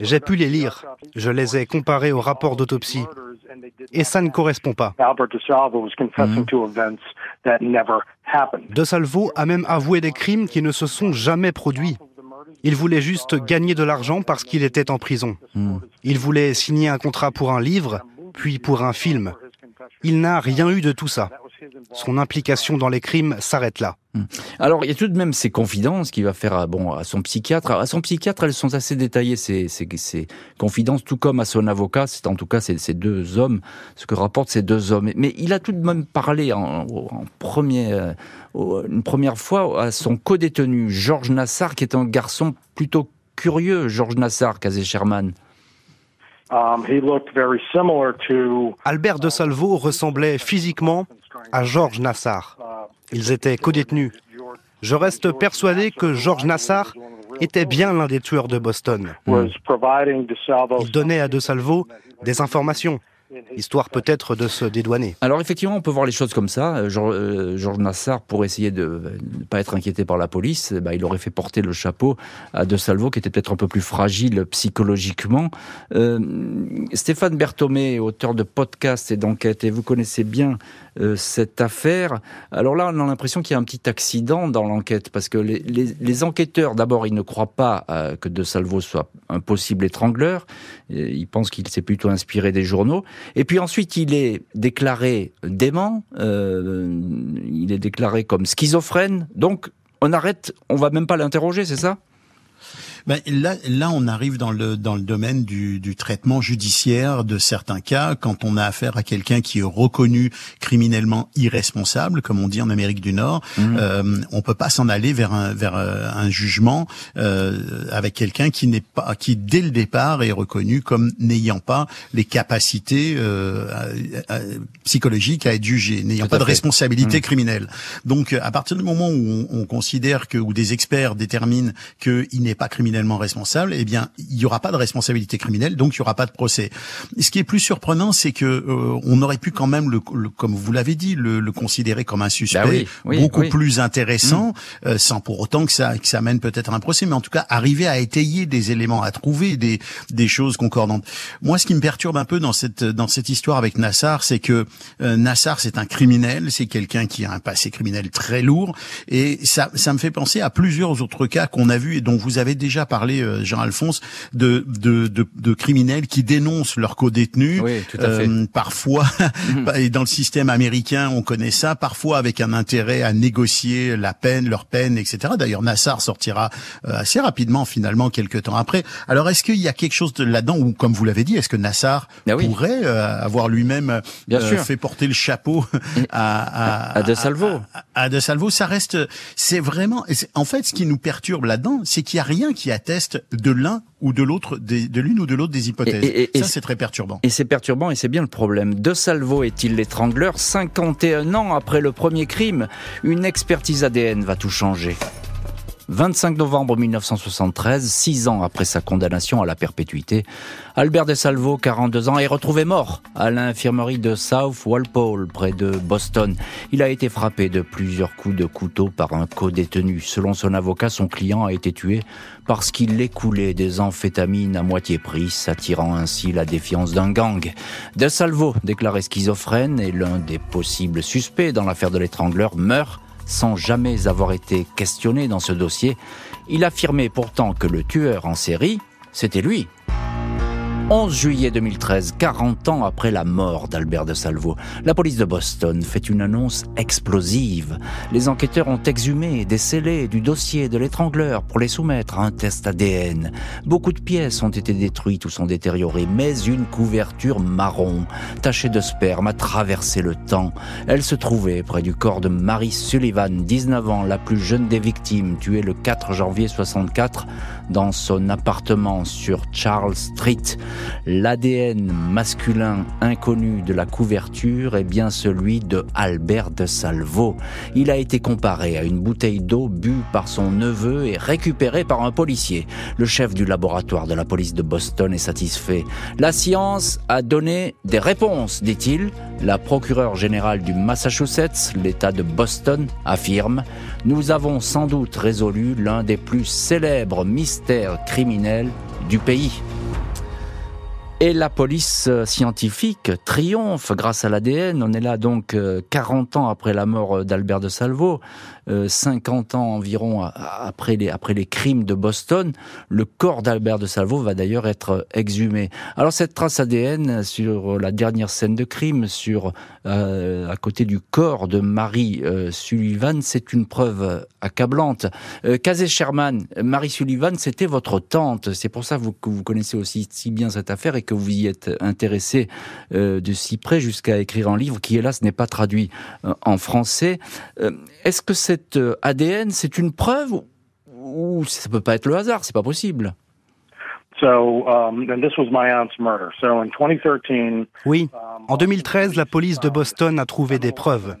J'ai pu les lire. Je les ai comparés au rapport d'autopsie. Et ça ne correspond pas. Mhm. De Salvo a même avoué des crimes qui ne se sont jamais produits. Il voulait juste gagner de l'argent parce qu'il était en prison. Mhm. Il voulait signer un contrat pour un livre, puis pour un film. Il n'a rien eu de tout ça. Son implication dans les crimes s'arrête là. Hmm. Alors, il y a tout de même ces confidences qu'il va faire à, bon, à son psychiatre. À son psychiatre, elles sont assez détaillées, ces, ces, confidences, tout comme à son avocat. C'est en tout cas ces, deux hommes, ce que rapportent ces deux hommes. Mais il a tout de même parlé en, premier, euh, une première fois à son co-détenu, Georges Nassar, qui est un garçon plutôt curieux, Georges Nassar, Kazé Sherman. Um, Albert de Salvo ressemblait physiquement à Georges Nassar. Ils étaient codétenus. Je reste persuadé que Georges Nassar était bien l'un des tueurs de Boston. Il donnait à De Salvo des informations. Histoire peut-être de se dédouaner. Alors effectivement, on peut voir les choses comme ça. Georges Nassar, pour essayer de ne pas être inquiété par la police, bah, il aurait fait porter le chapeau à De Salvo, qui était peut-être un peu plus fragile psychologiquement. Stéphane Berthomé, auteur de podcasts et d'enquêtes, et vous connaissez bien euh, cette affaire. Alors là, on a l'impression qu'il y a un petit accident dans l'enquête, parce que les, enquêteurs, d'abord, ils ne croient pas euh, que De Salvo soit un possible étrangleur. Ils pensent qu'il s'est plutôt inspiré des journaux. Et puis ensuite, il est déclaré dément. Euh, il est déclaré comme schizophrène. Donc, on arrête, on va même pas l'interroger, c'est ça? Ben, là, là, on arrive dans le dans le domaine du, du traitement judiciaire de certains cas. Quand on a affaire à quelqu'un qui est reconnu criminellement irresponsable, comme on dit en Amérique du Nord, mmh. euh, on peut pas s'en aller vers un vers euh, un jugement euh, avec quelqu'un qui n'est pas qui dès le départ est reconnu comme n'ayant pas les capacités euh, psychologiques à être jugé, n'ayant pas de responsabilité mmh. criminelle. Donc, à partir du moment où on, on considère que ou des experts déterminent qu'il n'est pas criminel criminellement responsable, eh bien, il n'y aura pas de responsabilité criminelle, donc il n'y aura pas de procès. ce qui est plus surprenant, c'est que euh, on aurait pu quand même, le, comme vous l'avez dit, le, considérer comme un suspect bah beaucoup plus intéressant, mm. euh, sans pour autant que ça, que ça mène peut-être à un procès, mais en tout cas arriver à étayer des éléments, à trouver des, des choses concordantes. Moi, ce qui me perturbe un peu dans cette dans cette histoire avec Nassar, c'est que euh, Nassar, c'est un criminel, c'est quelqu'un qui a un passé criminel très lourd, et ça, ça me fait penser à plusieurs autres cas qu'on a vus et dont vous avez déjà parlé, euh, Jean-Alphonse, de, de, de, de, criminels qui dénoncent leurs co-détenus. Oui, tout à fait. Euh, parfois, mhm. et dans le système américain, on connaît ça, parfois avec un intérêt à négocier la peine, leur peine, etc. D'ailleurs, Nassar sortira euh, assez rapidement, finalement, quelques temps après. Alors, est-ce qu'il y a quelque chose là-dedans, ou comme vous l'avez dit, est-ce que Nassar ah pourrait avoir lui-même fait porter le chapeau à, à, à, De Salvo à, à, De Salvo? Ça reste, c'est vraiment, en fait, ce qui nous perturbe là-dedans, c'est qu'il n'y a rien qui atteste de l'un ou de l'autre, de l'une ou de l'autre des hypothèses. Et, ça, c'est très perturbant. Et c'est perturbant, et c'est bien le problème. De Salvo est-il l'étrangleur? 51 ans après le premier crime, une expertise ADN va tout changer. 25 novembre 1973, six ans après sa condamnation à la perpétuité, Albert De Salvo, 42 ans, est retrouvé mort à l'infirmerie de South Walpole, près de Boston. Il a été frappé de plusieurs coups de couteau par un co-détenu. Selon son avocat, son client a été tué parce qu'il écoulait des amphétamines à moitié prises, attirant ainsi la défiance d'un gang. De Salvo, déclaré schizophrène et l'un des possibles suspects dans l'affaire de l'étrangleur, meurt sans jamais avoir été questionné dans ce dossier. Il affirmait pourtant que le tueur en série, c'était lui. 11 juillet 2013, 40 ans après la mort d'Albert de Salvo, la police de Boston fait une annonce explosive. Les enquêteurs ont exhumé des scellés du dossier de l'étrangleur pour les soumettre à un test ADN. Beaucoup de pièces ont été détruites ou sont détériorées, mais une couverture marron, tachée de sperme, a traversé le temps. Elle se trouvait près du corps de Mary Sullivan, 19 ans, la plus jeune des victimes, tuée le 4 janvier 64 dans son appartement sur Charles Street. L'ADN masculin inconnu de la couverture est bien celui de Albert de Salvo. Il a été comparé à une bouteille d'eau bue par son neveu et récupérée par un policier. Le chef du laboratoire de la police de Boston est satisfait. La science a donné des réponses, dit-il. La procureure générale du Massachusetts, l'État de Boston, affirme Nous avons sans doute résolu l'un des plus célèbres mystères criminels du pays. Et la police euh, scientifique triomphe grâce à l'ADN. On est là donc 40 euh, ans après la mort euh, d'Albert de Salvo. 50 euh, ans environ après les, après les crimes de Boston. Le corps d'Albert de Salvo va d'ailleurs être exhumé. Alors cette trace ADN sur la dernière scène de crime, sur euh, à côté du corps de Marie euh, Sullivan, c'est une preuve accablante. Euh, Sherman, Marie Sullivan, c'était votre tante. C'est pour ça que vous connaissez aussi si bien cette affaire et que vous y êtes intéressé de si près jusqu'à écrire un livre qui hélas n'est pas traduit en français. Est-ce que cette euh, ADN, c'est une preuve ou ça peut pas être le hasard, c'est pas possible? Oui, en 2013, la police de Boston a trouvé des preuves.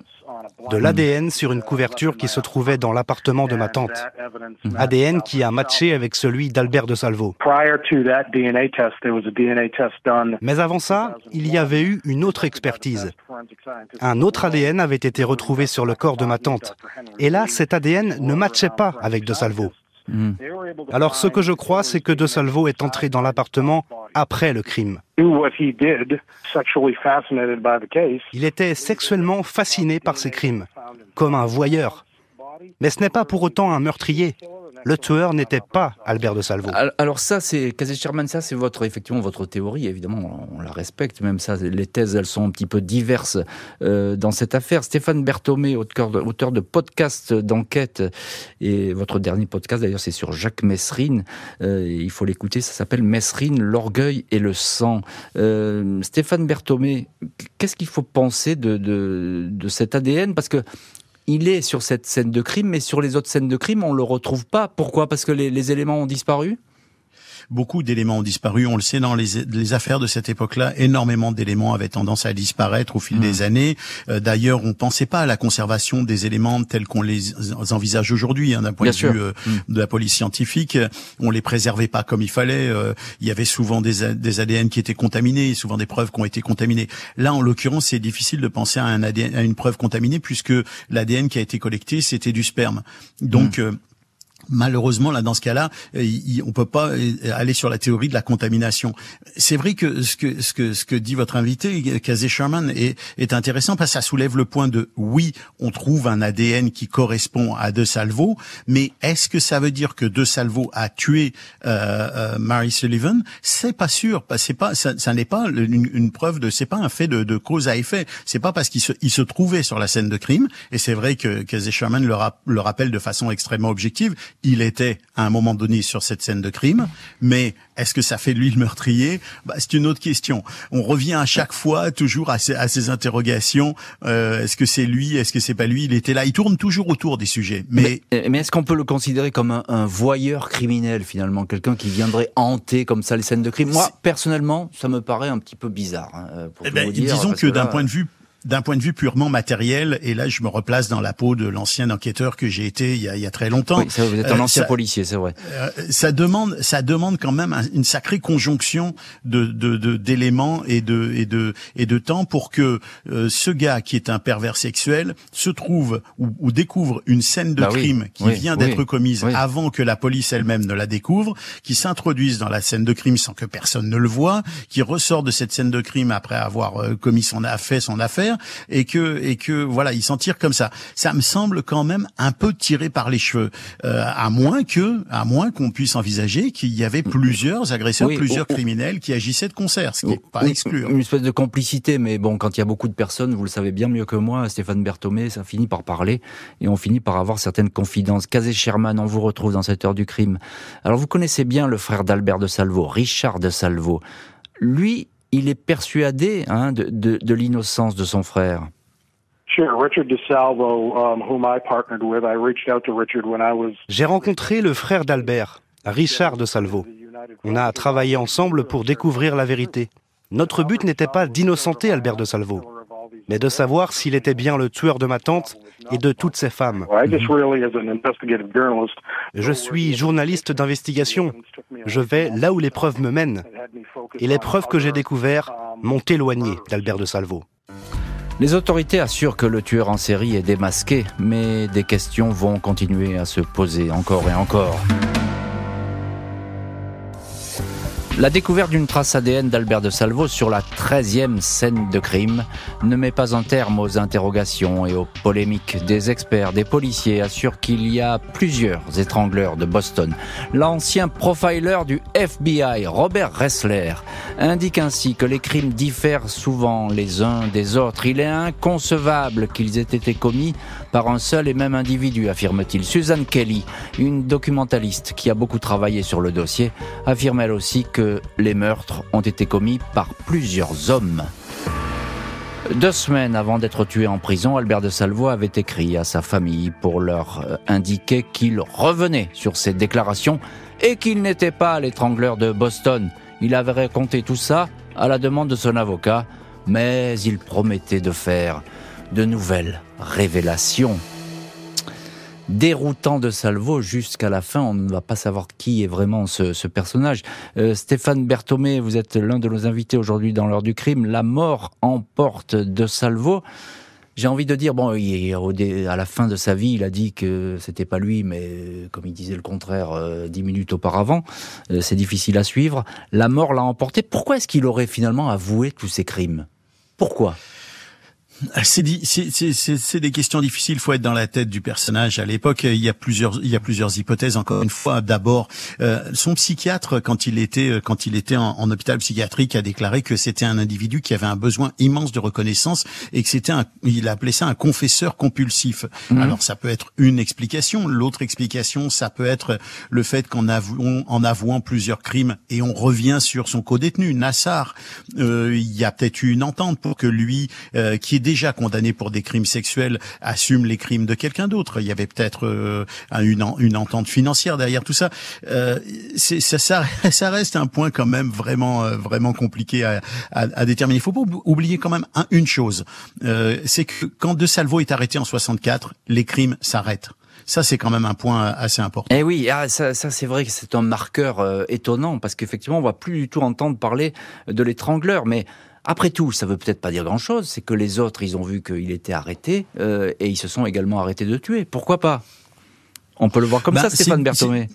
De l'ADN sur une couverture qui se trouvait dans l'appartement de ma tante. ADN qui a matché avec celui d'Albert de Salvo. Mais avant ça, il y avait eu une autre expertise. Un autre ADN avait été retrouvé sur le corps de ma tante. Et là, cet ADN ne matchait pas avec de Salvo. Hmm. Alors ce que je crois, c'est que De Salvo est entré dans l'appartement après le crime. Il était sexuellement fasciné par ces crimes, comme un voyeur. Mais ce n'est pas pour autant un meurtrier le tueur n'était pas Albert de Salvo. Alors ça, c'est Casey Sherman, ça c'est votre effectivement votre théorie. Évidemment, on la respecte. Même ça, les thèses, elles sont un petit peu diverses euh, dans cette affaire. Stéphane Berthomé, auteur de, podcasts d'enquête, et votre dernier podcast d'ailleurs, c'est sur Jacques Messrine. Euh, il faut l'écouter. Ça s'appelle Messrine, l'orgueil et le sang. Euh, Stéphane Berthomé, qu'est-ce qu'il faut penser de, de, de cet ADN Parce que il est sur cette scène de crime, mais sur les autres scènes de crime, on le retrouve pas. Pourquoi? Parce que les éléments ont disparu? Beaucoup d'éléments ont disparu. On le sait dans les, affaires de cette époque-là, énormément d'éléments avaient tendance à disparaître au fil mmh. des années. Euh, d'ailleurs, on pensait pas à la conservation des éléments tels qu'on les envisage aujourd'hui, hein, d'un point de vue euh, mmh. de la police scientifique. On les préservait pas comme il fallait. Euh, il y avait souvent des, des ADN qui étaient contaminés, souvent des preuves qui ont été contaminées. Là, en l'occurrence, c'est difficile de penser à un ADN, à une preuve contaminée puisque l'ADN qui a été collecté, c'était du sperme. Donc mmh malheureusement là dans ce cas-là euh, on peut pas euh, aller sur la théorie de la contamination. C'est vrai que ce que ce que ce que dit votre invité Kazé Sherman est est intéressant parce que ça soulève le point de oui on trouve un ADN qui correspond à De Salvo mais est-ce que ça veut dire que De Salvo a tué euh, euh Mary Sullivan? C'est pas sûr. C'est pas ça, ça n'est pas une, preuve de c'est pas un fait de, de cause à effet. C'est pas parce qu'il se il se trouvait sur la scène de crime et c'est vrai que Kazé Sherman le, le rappelle de façon extrêmement objective il était à un moment donné sur cette scène de crime, mais est-ce que ça fait de lui le meurtrier? Bah, C'est une autre question. On revient à chaque fois toujours à ces, à ces interrogations. Euh, est-ce que c'est lui Est-ce que c'est pas lui? Il était là. Il tourne toujours autour des sujets. Mais, mais, est-ce qu'on peut le considérer comme un, un voyeur criminel finalement, quelqu'un qui viendrait hanter comme ça les scènes de crime? Moi, personnellement, ça me paraît un petit peu bizarre. Hein, pour eh ben, dire, disons que, d'un point de vue d'un point de vue purement matériel, et là je me replace dans la peau de l'ancien enquêteur que j'ai été il y, a, il y a, très longtemps. Oui, ça, vous êtes un euh, ancien policier, c'est vrai. Euh, ça demande, ça demande quand même une sacrée conjonction de d'éléments de, et de et de et de temps pour que euh, ce gars qui est un pervers sexuel se trouve ou, ou découvre une scène de bah crime qui vient d'être commise avant que la police elle-même ne la découvre, qui s'introduise dans la scène de crime sans que personne ne le voit, qui ressort de cette scène de crime après avoir commis son affaire, son affaire et que et que voilà, il s'en tire comme ça. Ça me semble quand même un peu tiré par les cheveux, euh, à moins que à moins qu'on puisse envisager qu'il y avait plusieurs agresseurs, plusieurs criminels qui agissaient de concert, ce qui n'est pas exclu. Une espèce de complicité, mais bon, quand il y a beaucoup de personnes, vous le savez bien mieux que moi, Stéphane Berthomé, ça finit par parler et on finit par avoir certaines confidences. Casé Sherman, on vous retrouve dans cette heure du crime. Alors vous connaissez bien le frère d'Albert de Salvo, Richard de Salvo. Lui, il est persuadé hein, de, de, de l'innocence de son frère. J'ai rencontré le frère d'Albert, Richard de Salvo. On a travaillé ensemble pour découvrir la vérité. Notre but n'était pas d'innocenter Albert de Salvo, mais de savoir s'il était bien le tueur de ma tante et de toutes ces femmes. Je suis journaliste d'investigation. Je vais là où les preuves me mènent. Et les preuves que j'ai découvertes m'ont éloigné d'Albert de Salvo. Les autorités assurent que le tueur en série est démasqué, mais des questions vont continuer à se poser encore et encore. La découverte d'une trace ADN d'Albert de Salvo sur la 13e scène de crime ne met pas un terme aux interrogations et aux polémiques. Des experts, des policiers assurent qu'il y a plusieurs étrangleurs de Boston. L'ancien profiler du FBI, Robert Ressler, indique ainsi que les crimes diffèrent souvent les uns des autres. Il est inconcevable qu'ils aient été commis par un seul et même individu, affirme-t-il. Suzanne Kelly, une documentaliste qui a beaucoup travaillé sur le dossier, affirme elle aussi que les meurtres ont été commis par plusieurs hommes. Deux semaines avant d'être tué en prison, Albert de Salvo avait écrit à sa famille pour leur euh, indiquer qu'il revenait sur ses déclarations et qu'il n'était pas l'étrangleur de Boston. Il avait raconté tout ça à la demande de son avocat, mais il promettait de faire de nouvelles révélations. Déroutant de Salvo jusqu'à la fin, on ne va pas savoir qui est vraiment ce, personnage. Euh, Stéphane Berthomé, vous êtes l'un de nos invités aujourd'hui dans l'heure du crime. La mort emporte de Salvo. J'ai envie de dire, bon, à la fin de sa vie, il a dit que c'était pas lui, mais comme il disait le contraire euh, dix minutes auparavant, euh, c'est difficile à suivre. La mort l'a emporté. Pourquoi est-ce qu'il aurait finalement avoué tous ces crimes? Pourquoi? C'est des questions difficiles. Il faut être dans la tête du personnage. À l'époque, il y a plusieurs, il y a plusieurs hypothèses. Encore une fois, d'abord, euh, son psychiatre, quand il était, euh, quand il était en, hôpital psychiatrique, a déclaré que c'était un individu qui avait un besoin immense de reconnaissance et que c'était, un, il a appelé ça un confesseur compulsif. Mhm. Alors, ça peut être une explication. L'autre explication, ça peut être le fait qu'en avouant, en avouant plusieurs crimes et on revient sur son co-détenu, Nassar, euh, il y a peut-être eu une entente pour que lui, euh, qui est déjà condamné pour des crimes sexuels assume les crimes de quelqu'un d'autre. Il y avait peut-être euh, une, une, entente financière derrière tout ça. Euh, ça, ça, ça, reste un point quand même vraiment euh, vraiment compliqué à, à, à déterminer. Il faut pas oublier quand même une chose, euh, c'est que quand De Salvo est arrêté en 64, les crimes s'arrêtent. Ça, c'est quand même un point assez important. Eh oui, ah, ça, ça c'est vrai que c'est un marqueur euh, étonnant parce qu'effectivement, on va plus du tout entendre parler de l'étrangleur, mais après tout, ça veut peut-être pas dire grand-chose, c'est que les autres, ils ont vu qu'il était arrêté euh, et ils se sont également arrêtés de tuer. Pourquoi pas? On peut le voir comme bah, ça, Stéphane Berthomé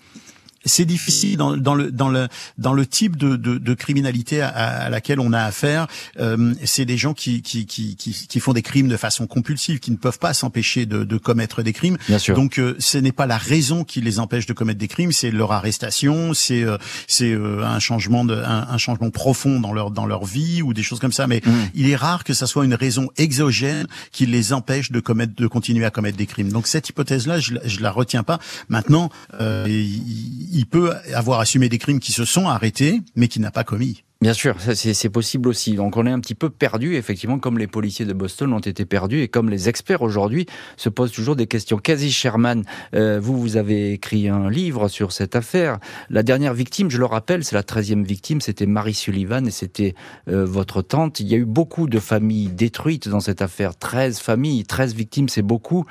c'est difficile dans, dans, le dans le dans le type de, de, de criminalité à, à, laquelle on a affaire. Euh, c'est des gens qui, qui, qui, qui, font des crimes de façon compulsive, qui ne peuvent pas s'empêcher de, de, commettre des crimes. Bien sûr. Donc euh, ce n'est pas la raison qui les empêche de commettre des crimes, c'est leur arrestation, c'est euh, c'est euh, un changement de un, un, changement profond dans leur dans leur vie ou des choses comme ça. Mais mmh. il est rare que ça soit une raison exogène qui les empêche de commettre de continuer à commettre des crimes. Donc cette hypothèse-là, je, je la retiens pas. Maintenant, il, il peut avoir assumé des crimes qui se sont arrêtés, mais qui n'a pas commis. Bien sûr, c'est possible aussi. Donc on est un petit peu perdu, effectivement, comme les policiers de Boston ont été perdus et comme les experts aujourd'hui se posent toujours des questions. Quasi Sherman, euh, vous, vous avez écrit un livre sur cette affaire. La dernière victime, je le rappelle, c'est la treizième victime, c'était Marie Sullivan et c'était euh, votre tante. Il y a eu beaucoup de familles détruites dans cette affaire. 13 familles, 13 victimes, c'est beaucoup.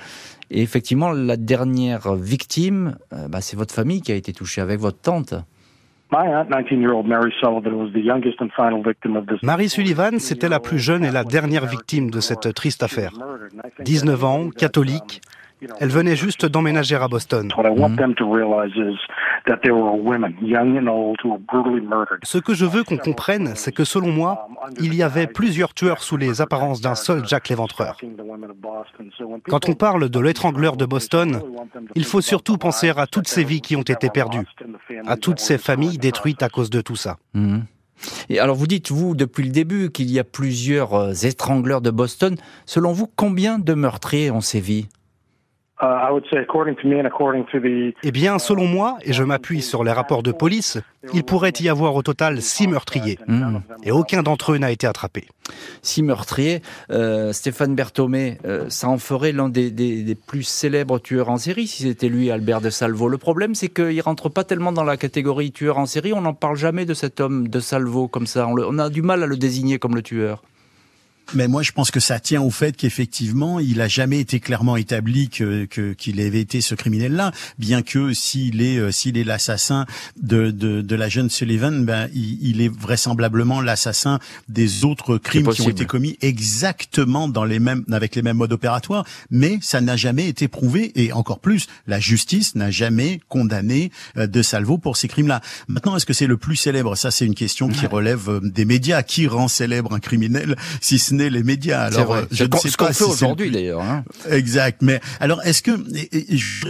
Et effectivement, la dernière victime, euh, bah, c'est votre famille qui a été touchée avec votre tante. Marie Sullivan, c'était la plus jeune et la dernière victime de cette triste affaire. 19 ans, catholique, elle venait juste d'emménager à Boston. Ce que je veux qu'on comprenne, c'est que selon moi, il y avait plusieurs tueurs sous les apparences d'un seul Jack l'Éventreur. Quand on parle de l'étrangleur de Boston, il faut surtout penser à toutes ces vies qui ont été perdues, à toutes ces familles détruites à cause de tout ça. Mhm. Et alors vous dites, vous, depuis le début, qu'il y a plusieurs euh, étrangleurs de Boston. Selon vous, combien de meurtriers ont sévi eh bien, selon moi, et je m'appuie sur les rapports de police, il pourrait y avoir au total six meurtriers. Hmm. Et aucun d'entre eux n'a été attrapé. Six meurtriers. Euh, Stéphane Berthomé, euh, ça en ferait l'un des, plus célèbres tueurs en série si c'était lui, Albert de Salvo. Le problème, c'est qu'il rentre pas tellement dans la catégorie tueur en série. On n'en parle jamais de cet homme de Salvo comme ça. on a du mal à le désigner comme le tueur. Mais moi, je pense que ça tient au fait qu'effectivement, il a jamais été clairement établi que qu'il avait été ce criminel-là, bien que s'il est euh, s'il est l'assassin de, de, de la jeune Sullivan, ben il, est vraisemblablement l'assassin des autres crimes qui ont été commis exactement dans les mêmes avec les mêmes modes opératoires, mais ça n'a jamais été prouvé. Et encore plus, la justice n'a jamais condamné euh, de Salvo pour ces crimes-là. Maintenant, est-ce que c'est le plus célèbre? Ça, c'est une question qui relève euh, des médias. Qui rend célèbre un criminel si ce les médias. Alors, euh, je ne sais ce pas fait aujourd'hui d'ailleurs. Hein. Exact. Mais alors, est-ce que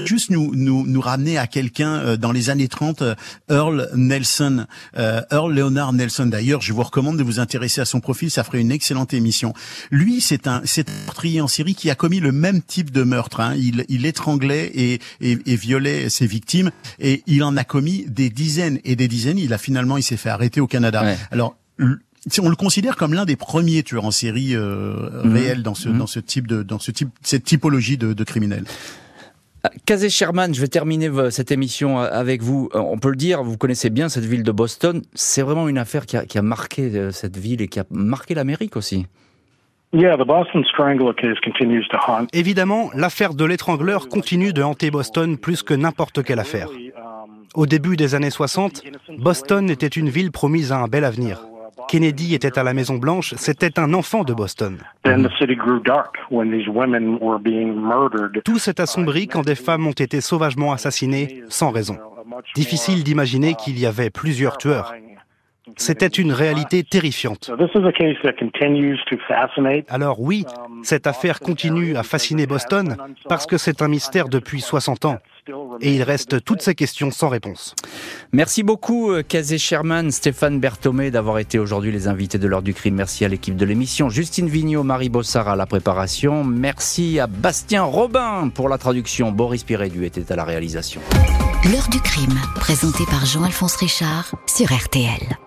juste nous nous nous ramener à quelqu'un euh, dans les années 30, euh, Earl Nelson, Earl Leonard Nelson. D'ailleurs, je vous recommande de vous intéresser à son profil. Ça ferait une excellente émission. Lui, c'est un c'est un meurtrier en série qui a commis le même type de meurtre. Hein. Il il étranglait et, et, et violait ses victimes et il en a commis des dizaines et des dizaines. Il a finalement il s'est fait arrêter au Canada. Alors on le considère comme l'un des premiers tueurs en série euh, mhm. réels dans ce, mhm. dans ce type de, dans ce type, cette typologie de, de criminels. Kazé Sherman, je vais terminer cette émission avec vous. Euh, on peut le dire, vous connaissez bien cette ville de Boston. C'est vraiment une affaire qui a, qui a marqué euh, cette ville et qui a marqué l'Amérique aussi. Évidemment, l'affaire de l'étrangleur continue de hanter Boston plus que n'importe quelle affaire. Au début des années 60, Boston était une ville promise à un bel avenir. Kennedy était à la Maison Blanche, c'était un enfant de Boston. Tout s'est assombri quand des femmes ont été sauvagement assassinées sans raison. Difficile d'imaginer qu'il y avait plusieurs tueurs. C'était une réalité terrifiante. Alors oui, cette affaire continue à fasciner Boston parce que c'est un mystère depuis 60 ans. Et il reste toutes ces questions sans réponse. Merci beaucoup, Kazé Sherman, Stéphane Berthomé, d'avoir été aujourd'hui les invités de l'heure du crime. Merci à l'équipe de l'émission. Justine Vignot, Marie Bossard à la préparation. Merci à Bastien Robin pour la traduction. Boris Pirédu était à la réalisation. L'heure du crime, présenté par Jean-Alphonse Richard sur RTL.